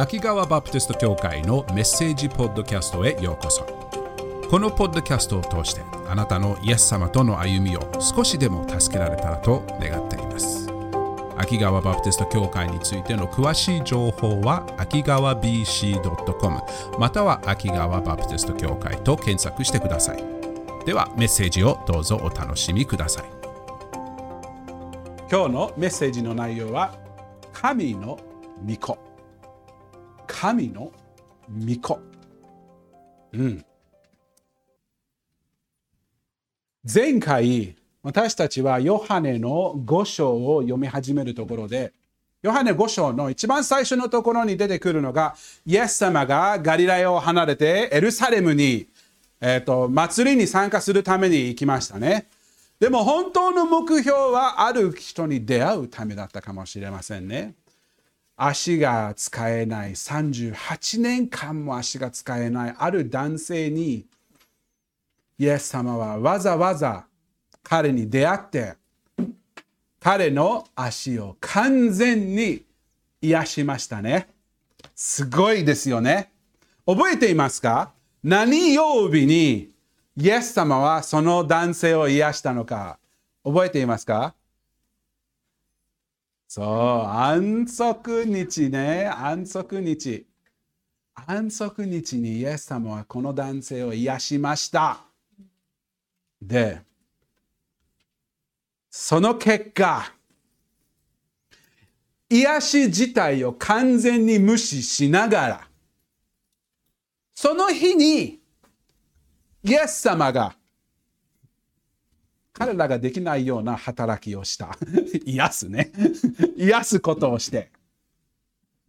秋川バプテスト教会のメッセージポッドキャストへようこそ。このポッドキャストを通してあなたのイエス様との歩みを少しでも助けられたらと願っています。秋川バプテスト教会についての詳しい情報は秋川 BC.com または秋川バプテスト教会と検索してください。ではメッセージをどうぞお楽しみください。今日のメッセージの内容は神の御子。神の御子。うん。前回私たちはヨハネの5章を読み始めるところでヨハネ5章の一番最初のところに出てくるのがイエス様がガリラヤを離れてエルサレムに、えーと、祭りに参加するために行きましたね。でも本当の目標はある人に出会うためだったかもしれませんね。足が使えない38年間も足が使えないある男性にイエス様はわざわざ彼に出会って彼の足を完全に癒しましたね。すごいですよね。覚えていますか？何曜日にイエス様はその男性を癒したのか覚えていますか？そう、安息日ね、安息日。安息日にイエス様はこの男性を癒しました。で、その結果、癒し自体を完全に無視しながら、その日に、イエス様が、彼らができないような働きをした。癒すね。癒すことをして。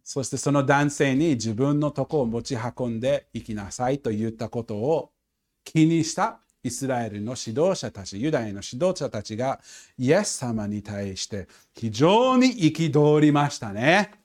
そしてその男性に自分のとこを持ち運んで行きなさいと言ったことを気にしたイスラエルの指導者たち、ユダヤの指導者たちがイエス様に対して非常に憤りましたね。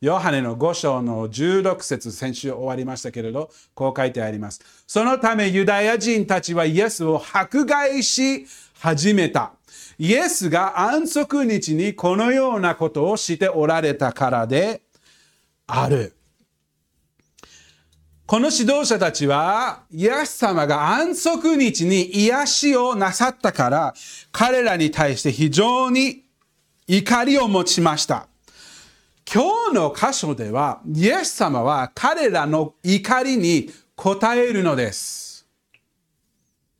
ヨハネの5章の16節先週終わりましたけれど、こう書いてあります。そのためユダヤ人たちはイエスを迫害し始めた。イエスが安息日にこのようなことをしておられたからである。この指導者たちは、イエス様が安息日に癒しをなさったから、彼らに対して非常に怒りを持ちました。今日の箇所では、イエス様は彼らの怒りに応えるのです。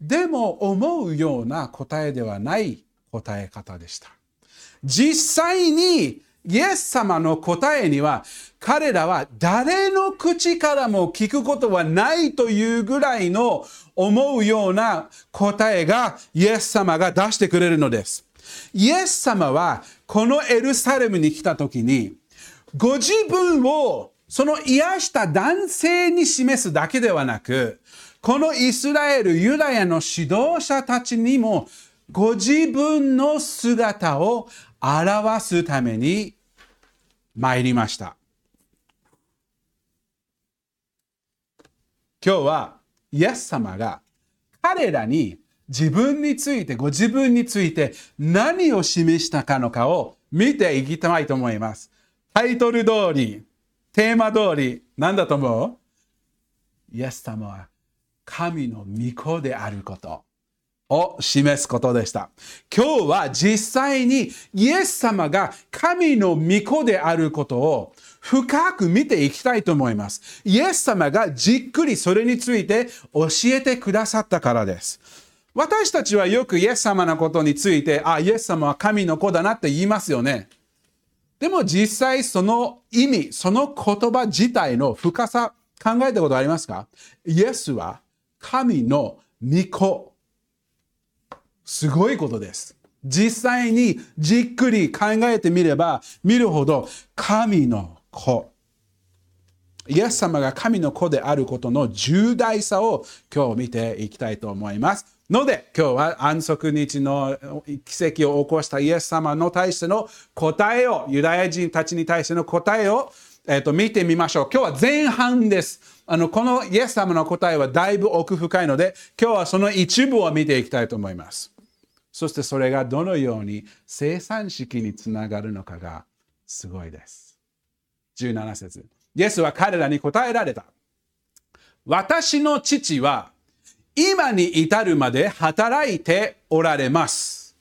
でも思うような答えではない答え方でした。実際にイエス様の答えには彼らは誰の口からも聞くことはないというぐらいの思うような答えがイエス様が出してくれるのです。イエス様はこのエルサレムに来た時にご自分をその癒した男性に示すだけではなくこのイスラエル、ユダヤの指導者たちにもご自分の姿を表すために参りました。今日はイエス様が彼らに自分について、ご自分について何を示したかのかを見ていきたいと思います。タイトル通り、テーマ通り、何だと思う？イエス様は神の御子であること。を示すことでした。今日は実際にイエス様が神の御子であることを深く見ていきたいと思います。イエス様がじっくりそれについて教えてくださったからです。私たちはよくイエス様のことについて、あ、イエス様は神の子だなって言いますよね。でも実際その意味、その言葉自体の深さ考えたことありますか？イエスは神の御子すごいことです。実際にじっくり考えてみれば見るほど神の子。イエス様が神の子であることの重大さを今日見ていきたいと思います。ので今日は安息日の奇跡を起こしたイエス様の対しての答えをユダヤ人たちに対しての答えを、えー、と見てみましょう。今日は前半です。あのこのイエス様の答えはだいぶ奥深いので今日はその一部を見ていきたいと思います。そしてそれがどのように生産式につながるのかがすごいです。17節イエスは彼らに答えられた。私の父は今に至るまで働いておられます。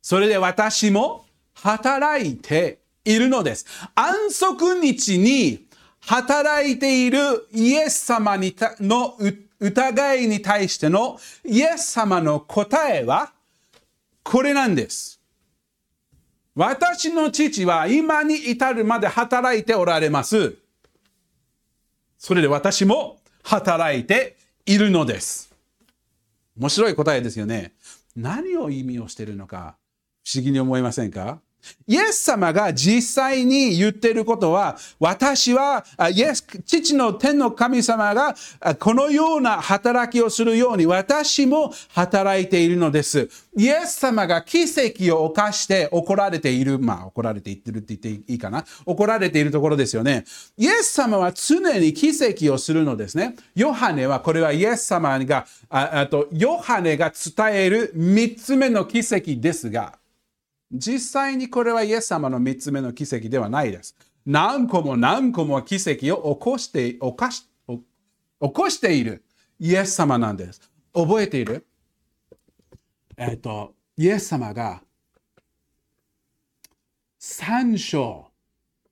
それで私も働いているのです。安息日に働いているイエス様にの疑いに対してのイエス様の答えはこれなんです。私の父は今に至るまで働いておられます。それで私も働いているのです。面白い答えですよね。何を意味をしているのか不思議に思いませんか？イエス様が実際に言ってることは、私は、イエス、父の天の神様がこのような働きをするように私も働いているのです。イエス様が奇跡を犯して怒られている、まあ怒られていってるって言っていいかな。怒られているところですよね。イエス様は常に奇跡をするのですね。ヨハネはこれはイエス様が、ああとヨハネが伝える三つ目の奇跡ですが、実際にこれはイエス様の3つ目の奇跡ではないです。何個も何個も奇跡を起こして起こし起こしているイエス様なんです。覚えている？えっ、ー、と、イエス様が3章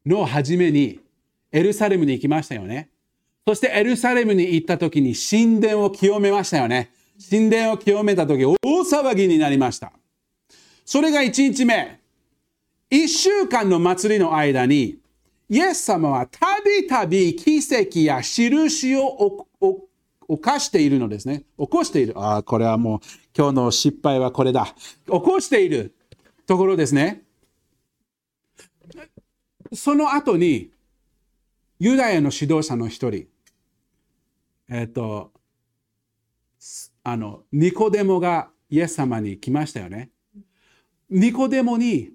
の初めにエルサレムに行きましたよね。そしてエルサレムに行った時に神殿を清めましたよね。神殿を清めた時大騒ぎになりました。それが1日目。1週間の祭りの間に、イエス様はたびたび奇跡や印を犯しているのですね。起こしている。ああ、これはもう今日の失敗はこれだ。起こしているところですね。その後に、ユダヤの指導者の一人、えっ、と、あの、ニコデモがイエス様に来ましたよね。ニコデモに、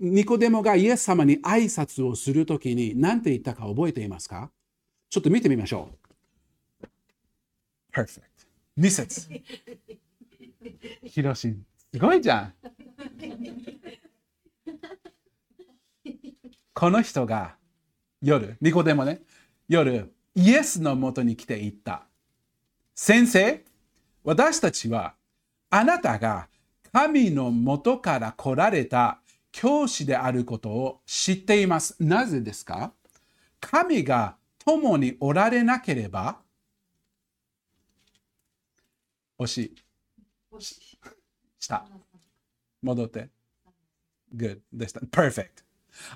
ニコデモがイエス様に挨拶をするときに何て言ったか覚えていますか？ちょっと見てみましょう。Perfect. 2節。ヒロシン、すごいじゃん。この人が夜、ニコデモね、夜、イエスのもとに来て言った。先生、私たちはあなたが神のもとから来られた教師であることを知っています。なぜですか？神が共におられなければ、惜しい。した戻って。Good でした。Perfect。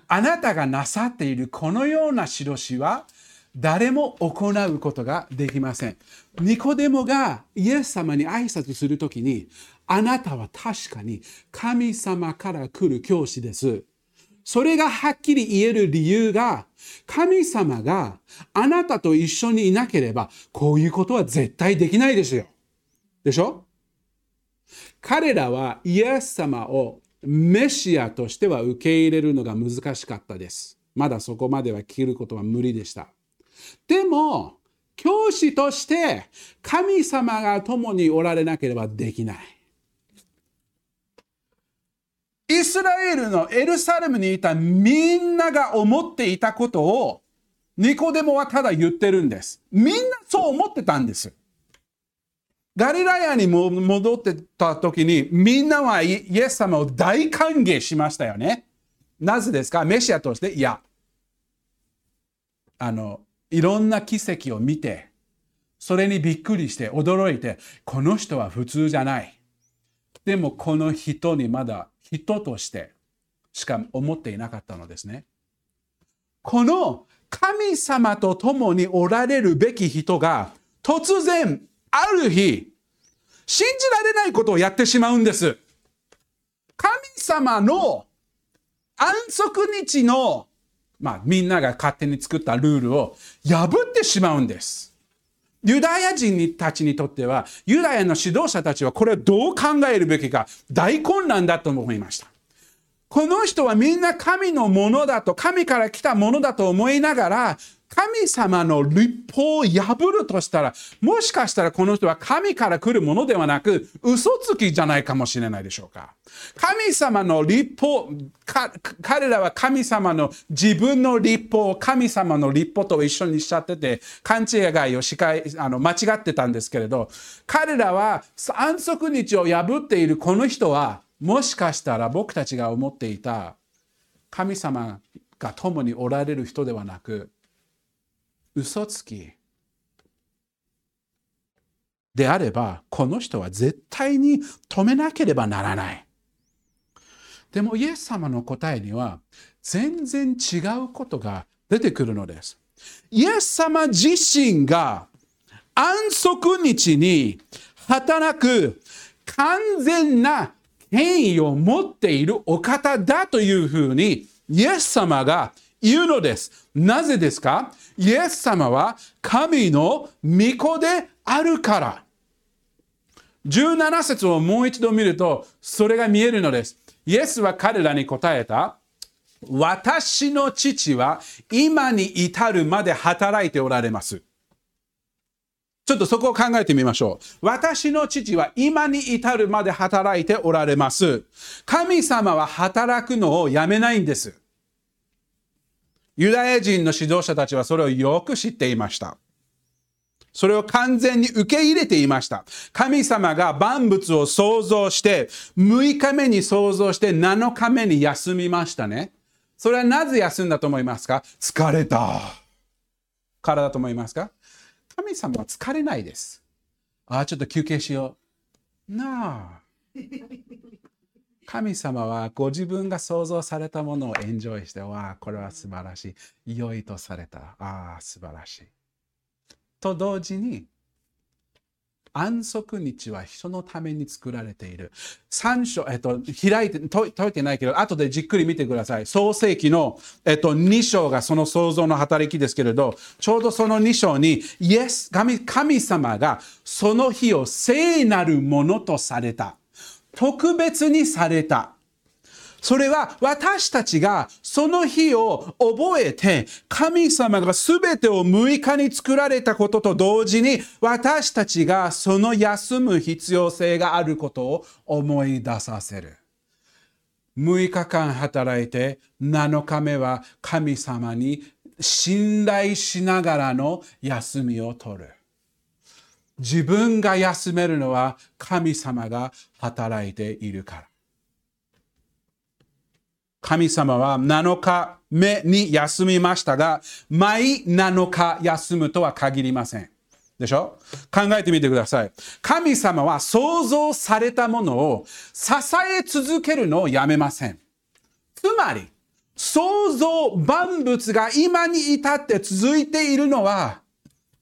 あなたがなさっているこのような印は誰も行うことができません。ニコデモがイエス様に挨拶するときに、あなたは確かに神様から来る教師です。それがはっきり言える理由が、神様があなたと一緒にいなければ、こういうことは絶対できないですよ。でしょ？彼らはイエス様をメシアとしては受け入れるのが難しかったです。まだそこまでは切ることは無理でした。でも、教師として神様が共におられなければできない。イスラエルのエルサレムにいたみんなが思っていたことをニコデモはただ言ってるんです。みんなそう思ってたんです。ガリラヤにも戻ってた時にみんなはイエス様を大歓迎しましたよね。なぜですか？メシアとしていや。あの、いろんな奇跡を見て、それにびっくりして驚いて、この人は普通じゃない。でもこの人にまだ人としてしか思っていなかったのですね。この神様と共におられるべき人が突然ある日信じられないことをやってしまうんです。神様の安息日のまあ、みんなが勝手に作ったルールを破ってしまうんです。ユダヤ人たちにとっては、ユダヤの指導者たちはこれをどう考えるべきか大混乱だと思いました。この人はみんな神のものだと、神から来たものだと思いながら、神様の立法を破るとしたら、もしかしたらこの人は神から来るものではなく、嘘つきじゃないかもしれないでしょうか。神様の立法、彼らは神様の自分の立法を神様の立法と一緒にしちゃってて、勘違いをしかいあの間違ってたんですけれど、彼らは安息日を破っているこの人は、もしかしたら僕たちが思っていた神様が共におられる人ではなく、嘘つきであれば、この人は絶対に止めなければならない。でも、イエス様の答えには、全然違うことが出てくるのです。イエス様自身が安息日に働く完全な権威を持っているお方だというふうにイエス様が言うのです。なぜですか？イエス様は神の御子であるから。17節をもう一度見ると、それが見えるのです。イエスは彼らに答えた。私の父は今に至るまで働いておられます。ちょっとそこを考えてみましょう。私の父は今に至るまで働いておられます。神様は働くのをやめないんです。ユダヤ人の指導者たちはそれをよく知っていました。それを完全に受け入れていました。神様が万物を創造して、6日目に創造して7日目に休みましたね。それはなぜ休んだと思いますか？疲れた。からだと思いますか？神様は疲れないです。ああ、ちょっと休憩しよう。なあ。神様はご自分が創造されたものをエンジョイして、わあ、これは素晴らしい。良いとされた。ああ、素晴らしい。と同時に、安息日は人のために作られている。三章、えっと、開いて、解いてないけど、後でじっくり見てください。創世記の、えっと、2章がその創造の働きですけれど、ちょうどその2章に、イエス、神神様がその日を聖なるものとされた。特別にされた。それは私たちがその日を覚えて神様が全てを6日に作られたことと同時に私たちがその休む必要性があることを思い出させる。6日間働いて7日目は神様に信頼しながらの休みを取る。自分が休めるのは神様が働いているから。神様は7日目に休みましたが、毎7日休むとは限りません。でしょ？考えてみてください。神様は創造されたものを支え続けるのをやめません。つまり、創造万物が今に至って続いているのは、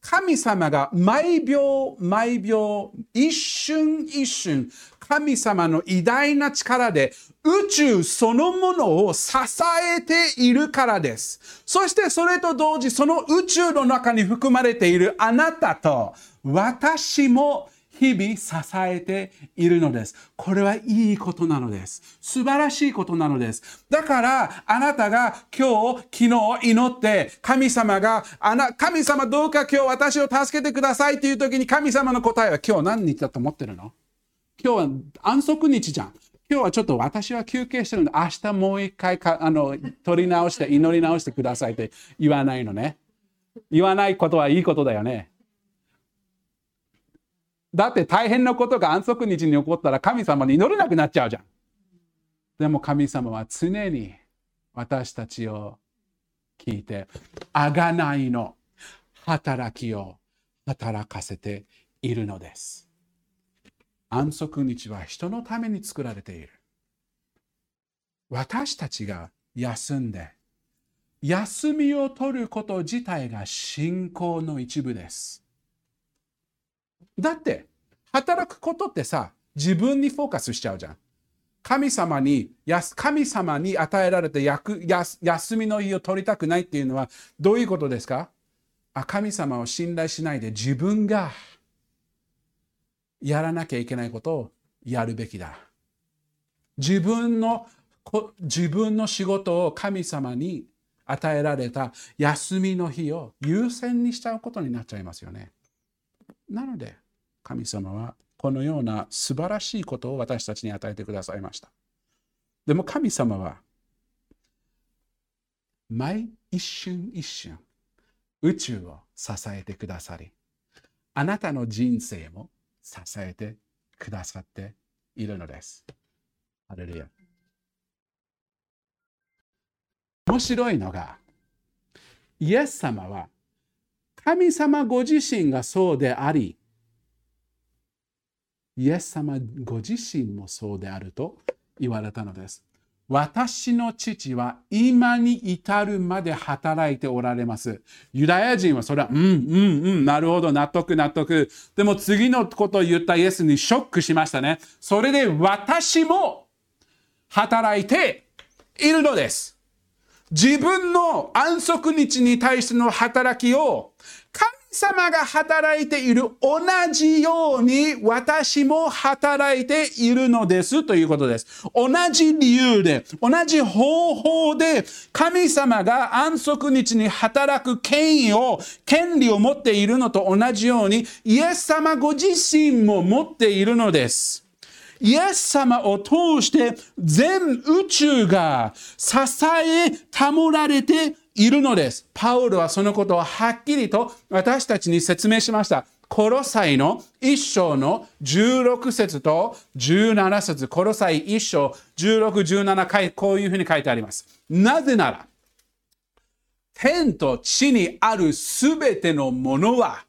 神様が毎秒毎秒一瞬一瞬神様の偉大な力で宇宙そのものを支えているからです。そしてそれと同時、その宇宙の中に含まれているあなたと私も日々支えているのです。これはいいことなのです。素晴らしいことなのです。だから、あなたが今日、昨日祈って、神様が、あな、神様どうか今日私を助けてくださいっていう時に神様の答えは今日何日だと思ってるの？今日は安息日じゃん。今日はちょっと私は休憩してるんで、明日もう一回かあの取り直して祈り直してくださいって言わないのね。言わないことはいいことだよね。だって大変なことが安息日に起こったら神様に祈れなくなっちゃうじゃん。でも神様は常に私たちを聞いて、あがないの働きを働かせているのです。安息日は人のために作られている。私たちが休んで、休みを取ること自体が信仰の一部です。だって、働くことってさ、自分にフォーカスしちゃうじゃん。神様に、神様に与えられて休みの日を取りたくないっていうのはどういうことですか？あ神様を信頼しないで自分がやらなきゃいけないことをやるべきだ。自分の自分の仕事を神様に与えられた休みの日を優先にしちゃうことになっちゃいますよね。なので、神様はこのような素晴らしいことを私たちに与えてくださいました。でも神様は、毎一瞬一瞬、宇宙を支えてくださり、あなたの人生も支えてくださっているのです。ハレルヤ。面白いのが、イエス様は神様ご自身がそうであり、イエス様ご自身もそうであると言われたのです。私の父は今に至るまで働いておられます。ユダヤ人はそれは、うん、うん、うん、なるほど、納得、納得。でも次のことを言ったイエスにショックしましたね。それで私も働いているのです。自分の安息日に対しての働きを神様が働いている同じように私も働いているのですということです。同じ理由で、同じ方法で神様が安息日に働く権威を、権利を持っているのと同じようにイエス様ご自身も持っているのです。イエス様を通して全宇宙が支え保られているのです。パウロはそのことをはっきりと私たちに説明しました。コロサイの一章の16節と17節コロサイ一章16、17回こういうふうに書いてあります。なぜなら、天と地にあるすべてのものは、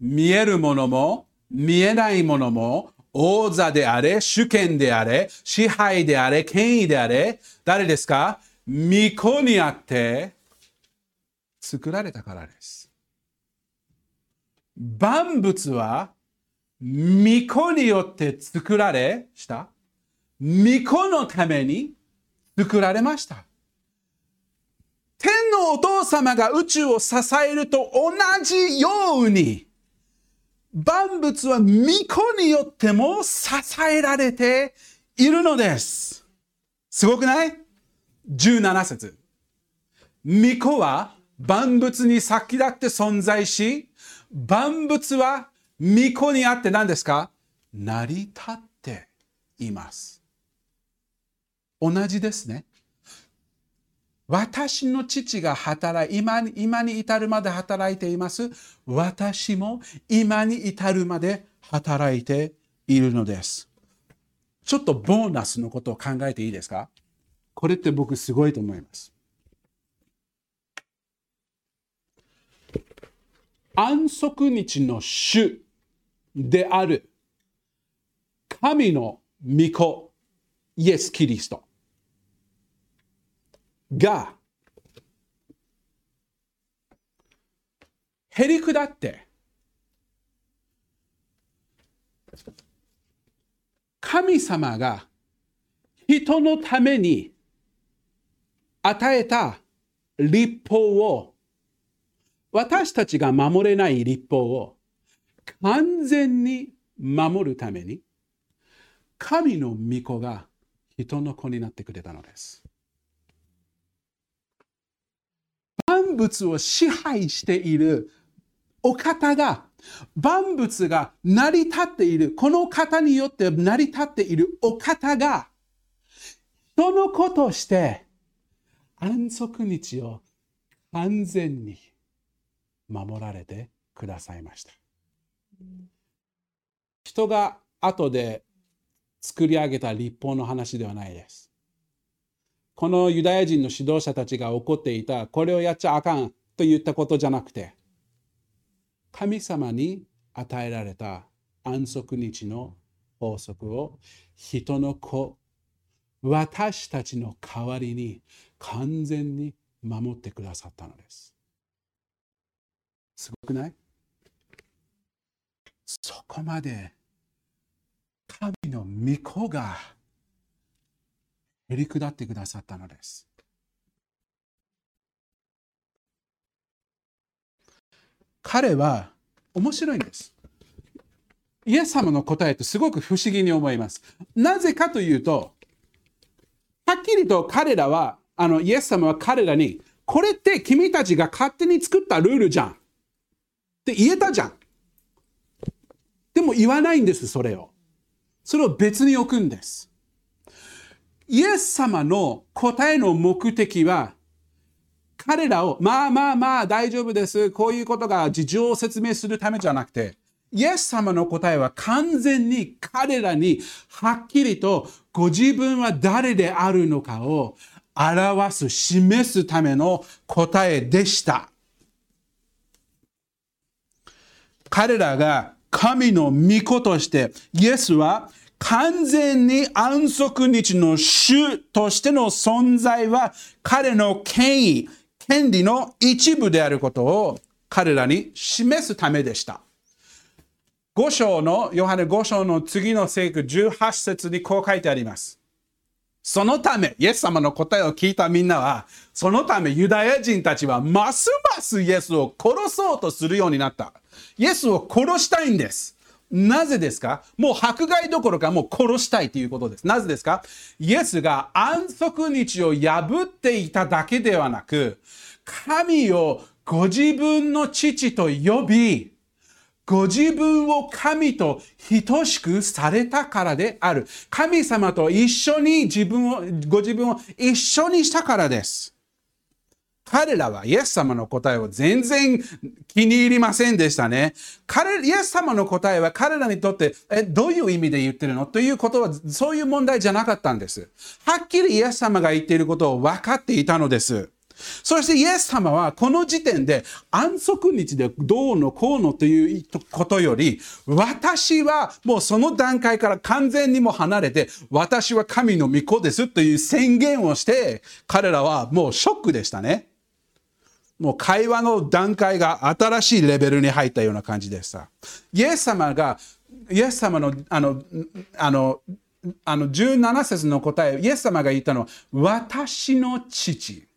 見えるものも見えないものも王座であれ、主権であれ、支配であれ、権威であれ、誰ですか？御子にあって作られたからです。万物は御子によって作られした御子のために作られました。天のお父様が宇宙を支えると同じように万物は御子によっても支えられているのです。すごくない？?17 節御子は万物に先立って存在し、万物は御子にあって何ですか？成り立っています。同じですね。私の父が働い今今に至るまで働いています。私も今に至るまで働いているのです。ちょっとボーナスのことを考えていいですか？これって僕すごいと思います。安息日の主である神の御子イエス・キリストがへりくだって神様が人のために与えた立法を私たちが守れない立法を完全に守るために神の御子が人の子になってくれたのです。万物を支配しているお方が、万物が成り立っている、この方によって成り立っているお方が、人の子として安息日を完全に守られてくださいました。人が後で作り上げた立法の話ではないです。このユダヤ人の指導者たちが怒っていた、これをやっちゃあかんと言ったことじゃなくて、神様に与えられた安息日の法則を人の子、私たちの代わりに完全に守ってくださったのです。すごくない？そこまで神の御子がへり下ってくださったのです。彼は面白いんです。イエス様の答えってすごく不思議に思います。なぜかというと、はっきりと彼らは、あの、イエス様は彼らに、これって君たちが勝手に作ったルールじゃん。って言えたじゃん。でも言わないんです、それを。それを別に置くんです。イエス様の答えの目的は、彼らを、まあまあまあ大丈夫です。こういうことが事情を説明するためじゃなくて、イエス様の答えは完全に彼らにはっきりとご自分は誰であるのかを表す、示すための答えでした。彼らが神の御子として、イエスは完全に安息日の主としての存在は彼の権威、権利の一部であることを彼らに示すためでした。5章の、ヨハネ5章の次の聖句18節にこう書いてあります。そのため、イエス様の答えを聞いたみんなは、そのためユダヤ人たちはますますイエスを殺そうとするようになった。イエスを殺したいんです。なぜですか？もう迫害どころかもう殺したいということです。なぜですか？イエスが安息日を破っていただけではなく、神をご自分の父と呼び、ご自分を神と等しくされたからである。神様と一緒に自分を、ご自分を一緒にしたからです。彼らはイエス様の答えを全然気に入りませんでしたね。彼、イエス様の答えは彼らにとって、え、どういう意味で言ってるの？ということは、そういう問題じゃなかったんです。はっきりイエス様が言っていることを分かっていたのです。そしてイエス様はこの時点で安息日でどうのこうのということより、私はもうその段階から完全にも離れて、私は神の御子ですという宣言をして、彼らはもうショックでしたね。もう会話の段階が新しいレベルに入ったような感じでした。イエス様が、イエス様の、あの、あの、あの17節の答え、イエス様が言ったのは、私の父。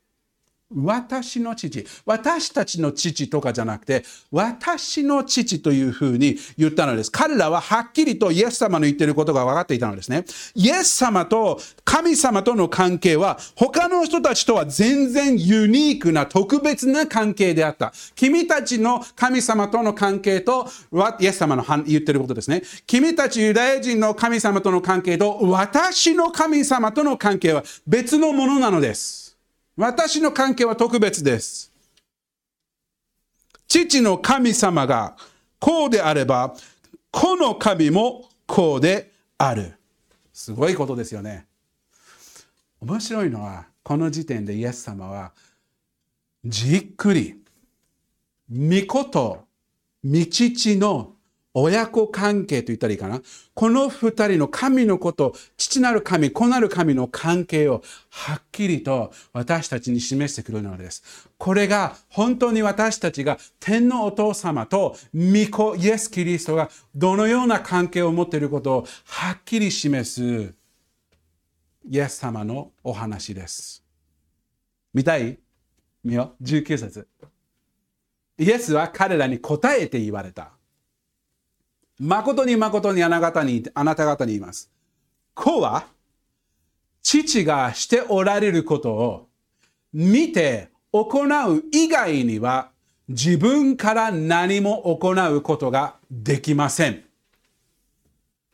私の父。私たちの父とかじゃなくて、私の父というふうに言ったのです。彼らははっきりとイエス様の言っていることが分かっていたのですね。イエス様と神様との関係は他の人たちとは全然ユニークな特別な関係であった。君たちの神様との関係と、イエス様の言ってることですね。君たちユダヤ人の神様との関係と私の神様との関係は別のものなのです。私の関係は特別です。父の神様がこうであれば、この神もこうである。すごいことですよね。面白いのは、この時点でイエス様は、じっくり、御子と御父の親子関係と言ったらいいかな。この二人の神のこと、父なる神、子なる神の関係をはっきりと私たちに示してくれるのです。これが本当に私たちが天のお父様と御子イエス・キリストがどのような関係を持っていることをはっきり示すイエス様のお話です。見たい？見よ。19節。イエスは彼らに答えて言われた。誠に誠にあなた方に、あなた方に言います。子は、父がしておられることを見て行う以外には自分から何も行うことができません。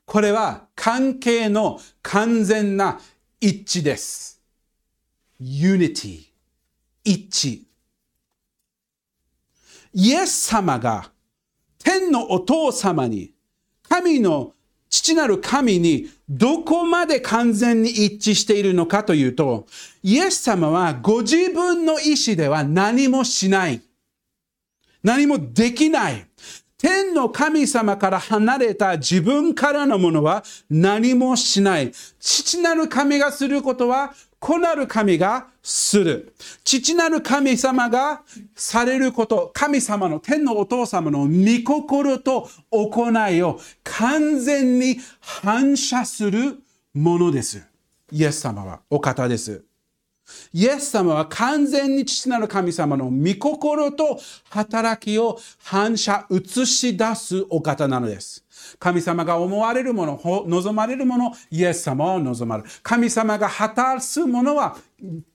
これは関係の完全な一致です。unity 一致。イエス様が天のお父様に神の父なる神にどこまで完全に一致しているのかというと、イエス様はご自分の意志では何もしない。何もできない。天の神様から離れた自分からのものは何もしない。父なる神がすることは子なる神がする。父なる神様がされること、神様の天のお父様の御心と行いを完全に反射するものです。イエス様はお方です。イエス様は完全に父なる神様の御心と働きを反射、映し出すお方なのです。神様が思われるもの、望まれるもの、イエス様は望まれる。神様が果たすものは、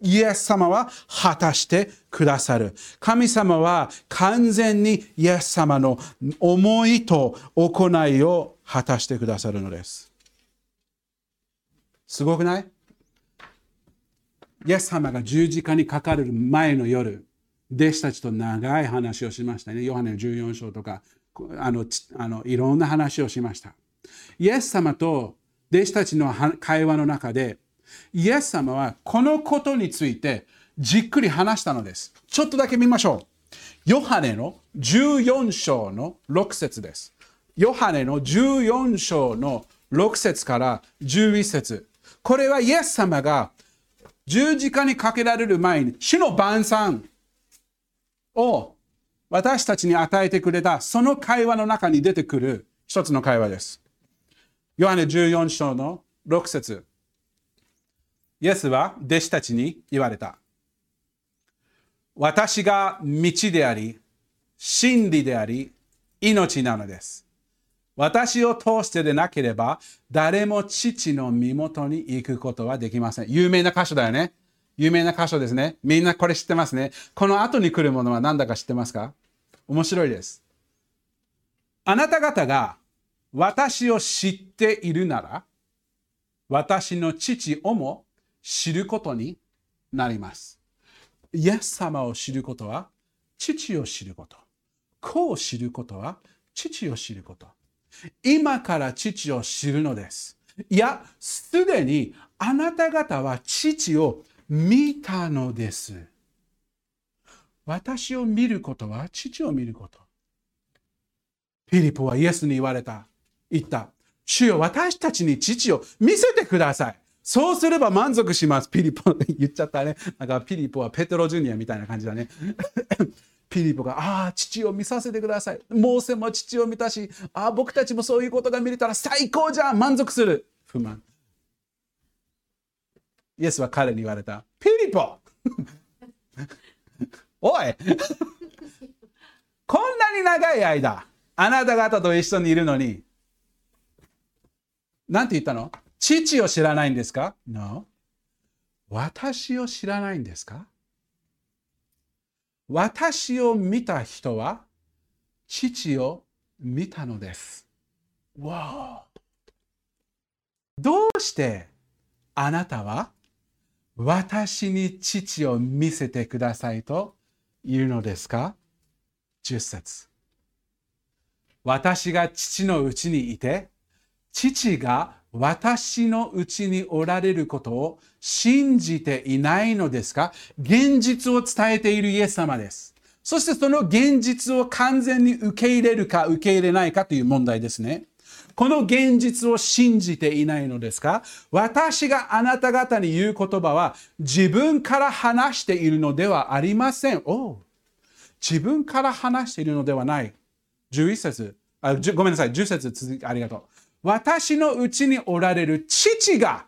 イエス様は果たしてくださる。神様は完全にイエス様の思いと行いを果たしてくださるのです。すごくない？イエス様が十字架にかかる前の夜、弟子たちと長い話をしましたね。ヨハネの14章とか、あのあのいろんな話をしました。イエス様と弟子たちの会話の中で、イエス様はこのことについてじっくり話したのです。ちょっとだけ見ましょう。ヨハネの14章の6節です。ヨハネの14章の6節から11節これはイエス様が十字架にかけられる前に主の晩餐を私たちに与えてくれたその会話の中に出てくる一つの会話です。ヨハネ14章の6節イエスは弟子たちに言われた。私が道であり、真理であり、命なのです。私を通してでなければ、誰も父の身元に行くことはできません。有名な箇所だよね。有名な箇所ですね。みんなこれ知ってますね。この後に来るものは何だか知ってますか？面白いです。あなた方が私を知っているなら、私の父をも知ることになります。イエス様を知ることは、父を知ること。子を知ることは、父を知ること。今から父を知るのです。いや、すでにあなた方は父を見たのです。私を見ることは父を見ること。フィリポはイエスに言われた。言った。主よ、私たちに父を見せてください。そうすれば満足します。ピリポ、言っちゃったね。なんかピリポはペテロジュニアみたいな感じだね。ピリポが、ああ、父を見させてください。モーセも父を見たし、ああ、僕たちもそういうことが見れたら最高じゃん満足する。不満。イエスは彼に言われた。ピリポおいこんなに長い間、あなた方と一緒にいるのに、なんて言ったの？父を知らないんですか ?No. 私を知らないんですか？私を見た人は父を見たのです。わどうしてあなたは私に父を見せてくださいと言うのですか ?10 節私が父のうちにいて、父が私のうちにおられることを信じていないのですか？現実を伝えているイエス様です。そしてその現実を完全に受け入れるか受け入れないかという問題ですね。この現実を信じていないのですか？私があなた方に言う言葉は自分から話しているのではありません。お自分から話しているのではない。11節あごめんなさい、10節続きありがとう。私のうちにおられる父が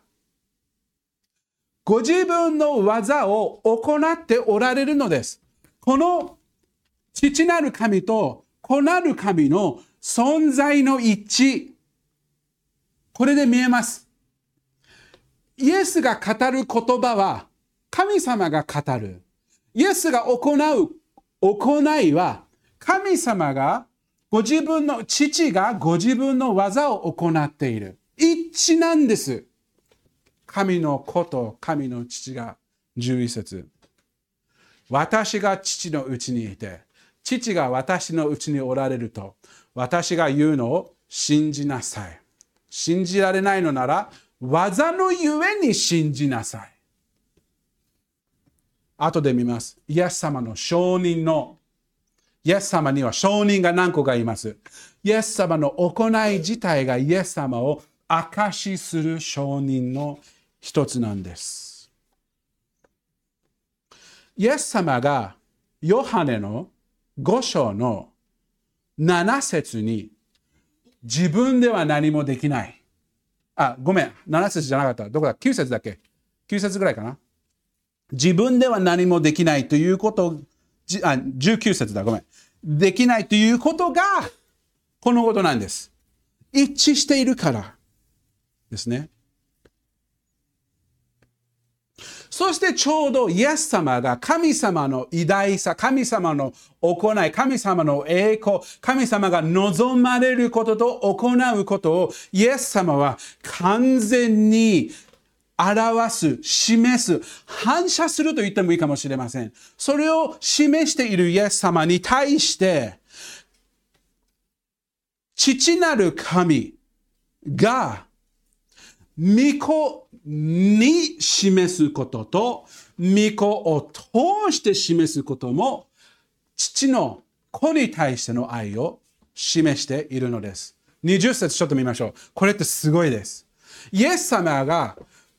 ご自分の技を行っておられるのです。この父なる神と子なる神の存在の一致。これで見えます。イエスが語る言葉は神様が語る。イエスが行う行いは神様がご自分の父がご自分の技を行っている。一致なんです。神の子と神の父が11節私が父のうちにいて、父が私のうちにおられると、私が言うのを信じなさい。信じられないのなら、技のゆえに信じなさい。後で見ます。イエス様の証人の、イエス様には証人が何個かいます。イエス様の行い自体がイエス様を証しする証人の一つなんです。イエス様がヨハネの5章の7節に自分では何もできない。あ、ごめん。7節じゃなかった。どこだ ?9 節だっけ ?9 節ぐらいかな。自分では何もできないということ、あ19節だ。ごめん。できないということが、このことなんです。一致しているからですね。そしてちょうどイエス様が神様の偉大さ、神様の行い、神様の栄光、神様が望まれることと行うことをイエス様は完全に表す、示す、反射すると言ってもいいかもしれません。それを示しているイエス様に対して、父なる神が、御子に示すことと、御子を通して示すことも、父の子に対しての愛を示しているのです。20節ちょっと見ましょう。これってすごいです。イエス様が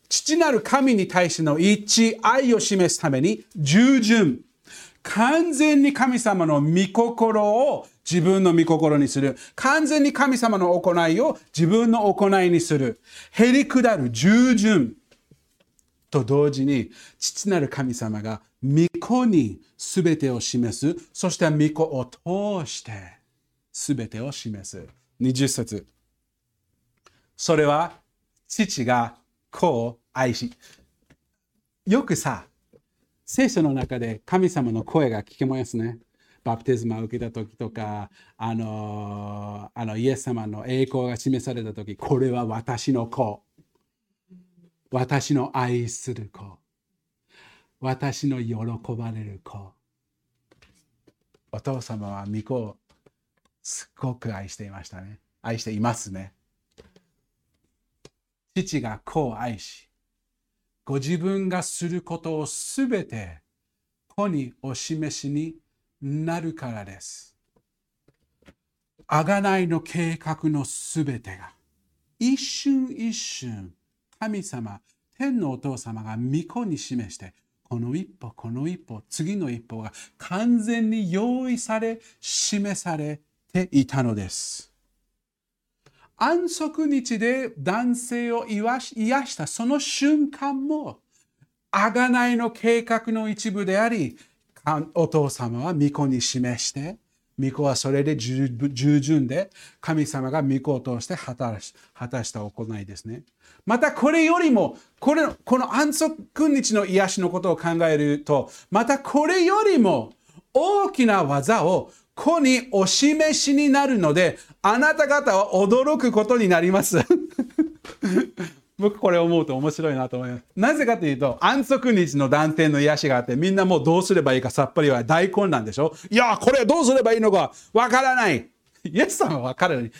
父なる神に対しての一、愛を示すために従順、完全に神様の御心を自分の御心にする。完全に神様の行いを自分の行いにする。へりくだる従順と同時に、父なる神様が御子に全てを示す。そして御子を通して全てを示す。20節それは父が子を愛し。よくさ、聖書の中で神様の声が聞けますね。バプテスマを受けた時とか、あのあのイエス様の栄光が示された時、これは私の子。私の愛する子。私の喜ばれる子。お父様は御子をすごく愛していましたね。愛していますね。父が子を愛し、ご自分がすることをすべて子にお示しになるからです。贖いの計画のすべてが一瞬一瞬神様、天のお父様が御子に示してこの一歩、この一歩、次の一歩が完全に用意され、示されていたのです。安息日で男性を癒したその瞬間も、贖いの計画の一部であり、お父様は御子に示して、御子はそれで従順で、神様が御子を通して果たした行いですね。またこれよりも、これこの安息日の癒しのことを考えると、またこれよりも大きな技を子にお示しになるので、あなた方は驚くことになります。僕これ思うと面白いなと思います。なぜかというと、安息日の断定の癒しがあって、みんなもうどうすればいいかさっぱりは大混乱でしょ？いや、これどうすればいいのかわからない。イエス様はわかる。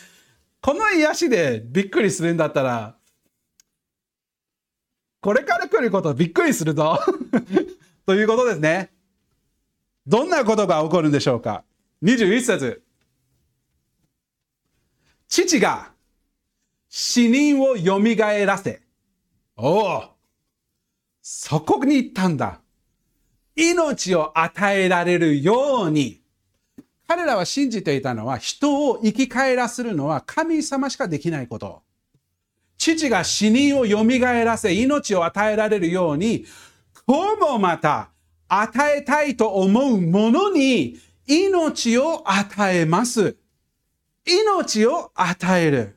この癒しでびっくりするんだったら、これから来ることびっくりするぞ。ということですね。どんなことが起こるんでしょうか ?21 節父が死人をよみがえらせ。おおそこに行ったんだ。命を与えられるように。彼らは信じていたのは、人を生き返らせるのは神様しかできないこと。父が死人をよみがえらせ、命を与えられるように、こうもまた与えたいと思うものに命を与えます。命を与える。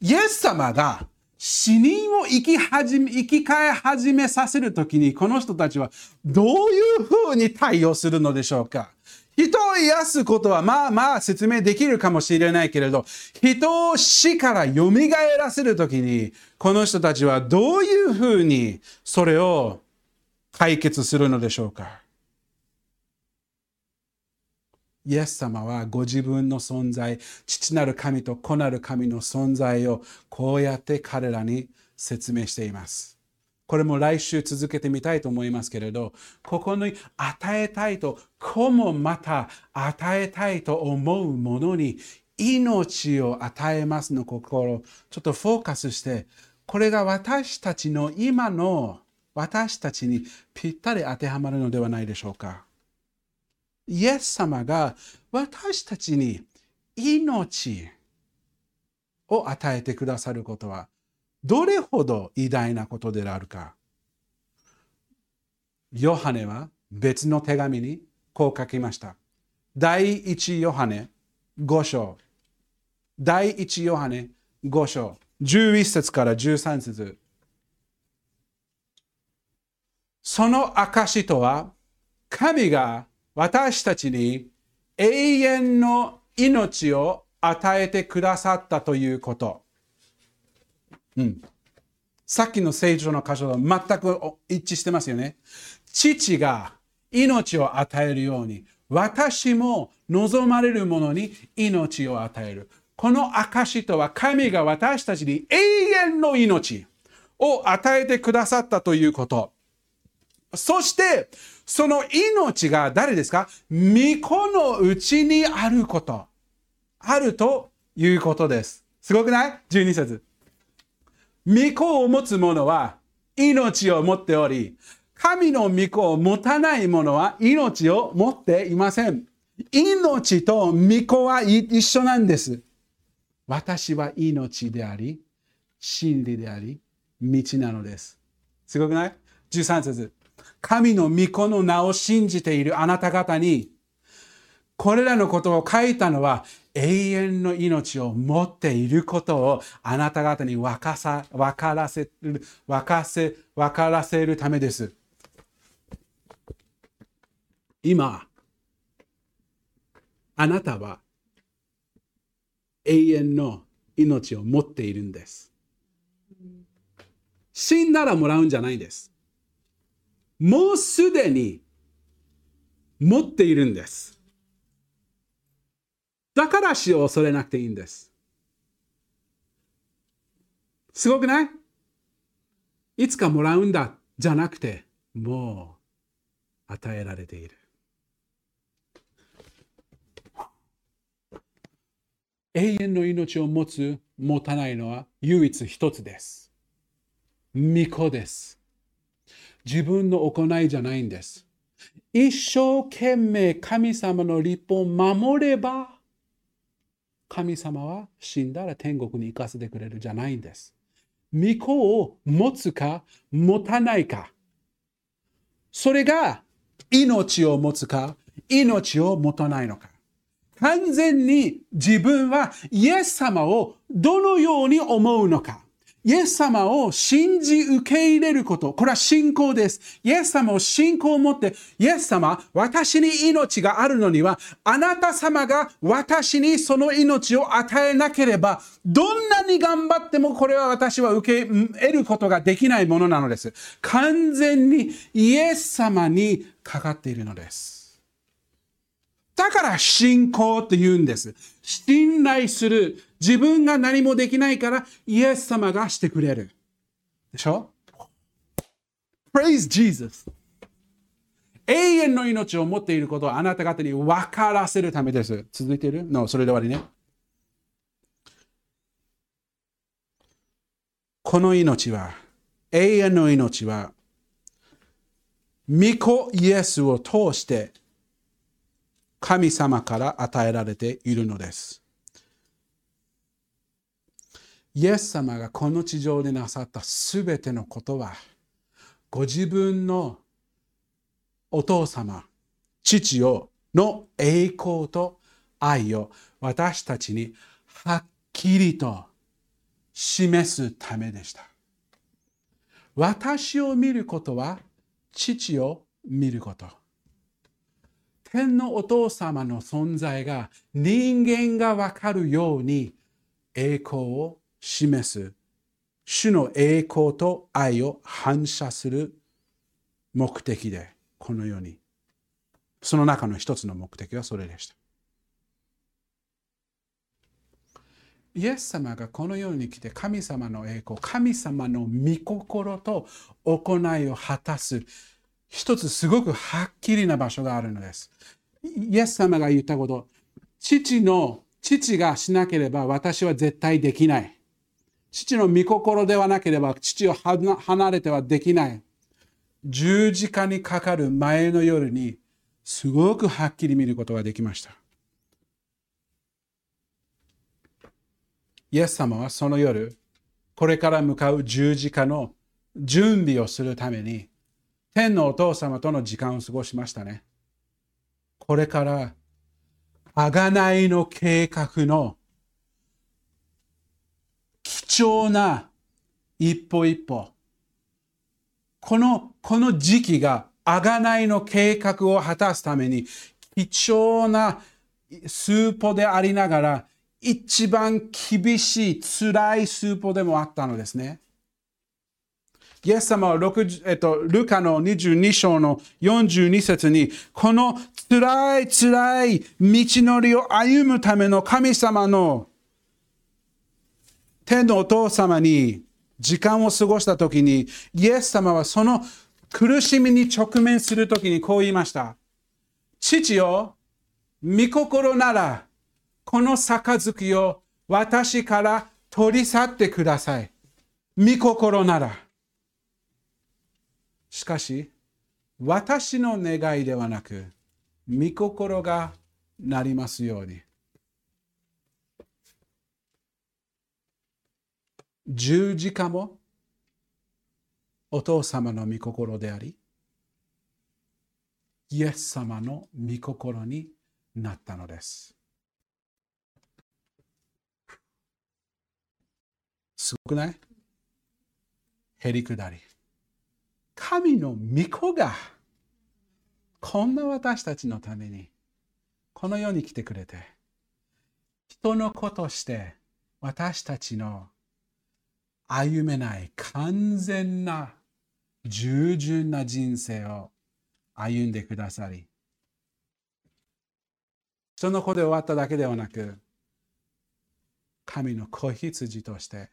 イエス様が死人を生き始め、生き返始めさせるときに、この人たちはどういうふうに対応するのでしょうか？人を癒すことはまあまあ説明できるかもしれないけれど、人を死から蘇らせるときに、この人たちはどういうふうにそれを解決するのでしょうか？イエス様はご自分の存在、父なる神と子なる神の存在をこうやって彼らに説明しています。これも来週続けてみたいと思いますけれど、ここに与えたいと、子もまた与えたいと思うものに命を与えますの心、ちょっとフォーカスして、これが私たちの今の私たちにぴったり当てはまるのではないでしょうか。イエス様が私たちに命を与えてくださることはどれほど偉大なことであるか。ヨハネは別の手紙にこう書きました。第一ヨハネ5章第一ヨハネ5章、11節から13節その証とは、神が私たちに永遠の命を与えてくださったということ。うん。さっきの聖書の箇所と全く一致してますよね。父が命を与えるように、私も望まれるものに命を与える。この証とは神が私たちに永遠の命を与えてくださったということ。そして、その命が誰ですか？御子のうちにあること。あるということです。すごくない ?12 節。御子を持つ者は命を持っており、神の御子を持たない者は命を持っていません。命と御子は一緒なんです。私は命であり、真理であり、道なのです。すごくない ?13 節神の御子の名を信じているあなた方に、これらのことを書いたのは永遠の命を持っていることをあなた方に分かさ分からせる分かせ分からせるためです。今、あなたは永遠の命を持っているんです。死んだらもらうんじゃないです。もうすでに持っているんです。だから死を恐れなくていいんです。すごくない？いつかもらうんだじゃなくて、もう与えられている。永遠の命を持つ、持たないのは唯一一つです。巫女です。自分の行いじゃないんです。一生懸命神様の立法を守れば、神様は死んだら天国に行かせてくれるじゃないんです。御子を持つか持たないか。それが命を持つか命を持たないのか。完全に自分はイエス様をどのように思うのか。イエス様を信じ受け入れること。これは信仰です。イエス様を信仰を持って、イエス様、私に命があるのには、あなた様が私にその命を与えなければ、どんなに頑張ってもこれは私は受け得ることができないものなのです。完全にイエス様にかかっているのです。だから信仰って言うんです。信頼する。自分が何もできないからイエス様がしてくれる。でしょ ?Praise Jesus! 永遠の命を持っていることをあなた方に分からせるためです。続いている？のそれで終わりね。この命は、永遠の命は、御子イエスを通して神様から与えられているのです。イエス様がこの地上でなさったすべてのことは、ご自分のお父様、父をの栄光と愛を私たちにはっきりと示すためでした。私を見ることは父を見ること。天のお父様の存在が人間がわかるように栄光を示す。主の栄光と愛を反射する目的でこの世に。その中の一つの目的はそれでした。イエス様がこの世に来て神様の栄光神様の御心と行いを果たす一つすごくはっきりな場所があるのです。イエス様が言ったこと、父の、父がしなければ私は絶対できない。父の御心ではなければ父を離れてはできない。十字架にかかる前の夜にすごくはっきり見ることができました。イエス様はその夜、これから向かう十字架の準備をするために天のお父様との時間を過ごしましたね。これから、あがないの計画の貴重な一歩一歩。この、この時期が、あがないの計画を果たすために、貴重な数歩でありながら、一番厳しい、辛い数歩でもあったのですね。イエス様は6、えっと、ルカの22章の42節に、この辛い辛い道のりを歩むための神様の天のお父様に時間を過ごしたときに、イエス様はその苦しみに直面するときにこう言いました。父よ、御心なら、この杯を私から取り去ってください。御心なら。しかし、私の願いではなく、御心がなりますように。十字架もお父様の御心であり、イエス様の御心になったのです。すごくない？へりくだり。神の御子がこんな私たちのためにこの世に来てくれて人の子として私たちの歩めない完全な従順な人生を歩んでくださり人の子で終わっただけではなく神の子羊として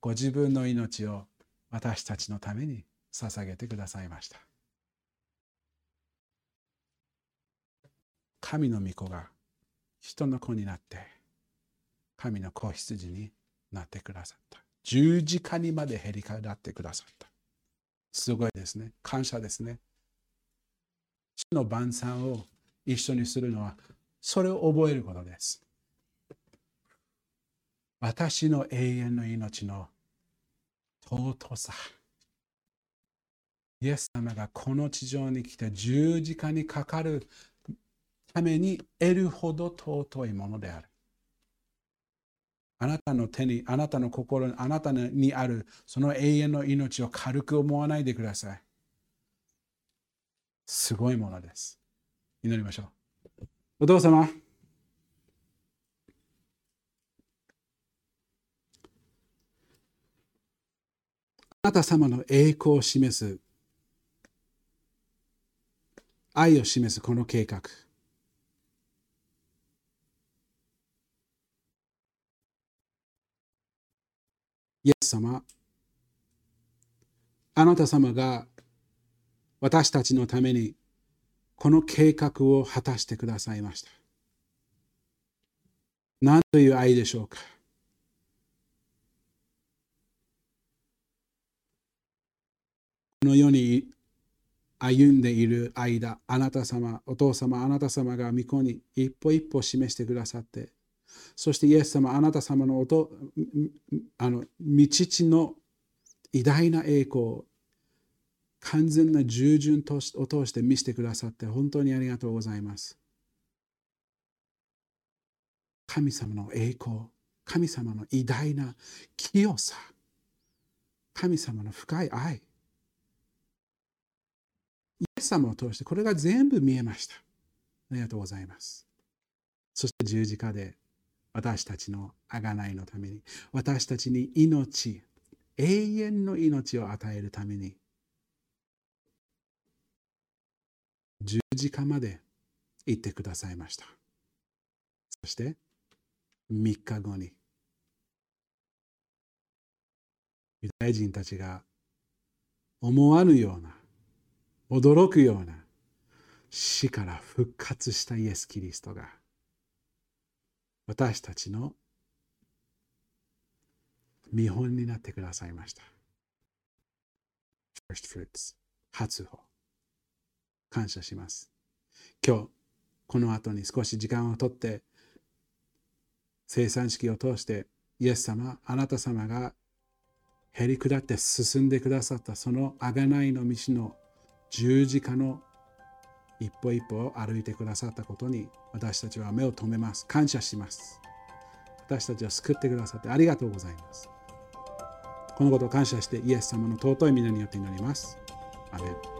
ご自分の命を私たちのために捧げてくださいました。神の御子が人の子になって神の子羊になってくださった。十字架にまでへりかだってくださった。すごいですね。感謝ですね。主の晩餐を一緒にするのはそれを覚えることです。私の永遠の命の尊さ。イエス様がこの地上に来て十字架にかかるために得るほど尊いものである。あなたの手に、あなたの心に、あなたにあるその永遠の命を軽く思わないでください。すごいものです。祈りましょう。お父様。あなた様の栄光を示す愛を示すこの計画。イエス様、あなた様が私たちのためにこの計画を果たしてくださいました。何という愛でしょうか？この世に歩んでいる間、あなた様、お父様、あなた様が御子に一歩一歩示してくださって、そしてイエス様、あなた様の音あの道地の偉大な栄光を完全な従順を通して見せてくださって本当にありがとうございます。神様の栄光、神様の偉大な清さ、神様の深い愛、イエス様を通してこれが全部見えました。ありがとうございます。そして十字架で私たちの贖いのために、私たちに命、永遠の命を与えるために、十字架まで行ってくださいました。そして3日後に、ユダヤ人たちが思わぬような驚くような死から復活したイエス・キリストが私たちの見本になってくださいました。First fruits 初歩感謝します。今日この後に少し時間をとって生産式を通してイエス様あなた様がへり下って進んでくださったその贖いの道の十字架の一歩一歩を歩いてくださったことに私たちは目を留めます。感謝します。私たちを救ってくださってありがとうございます。このことを感謝してイエス様の尊い皆によって祈ります。アメン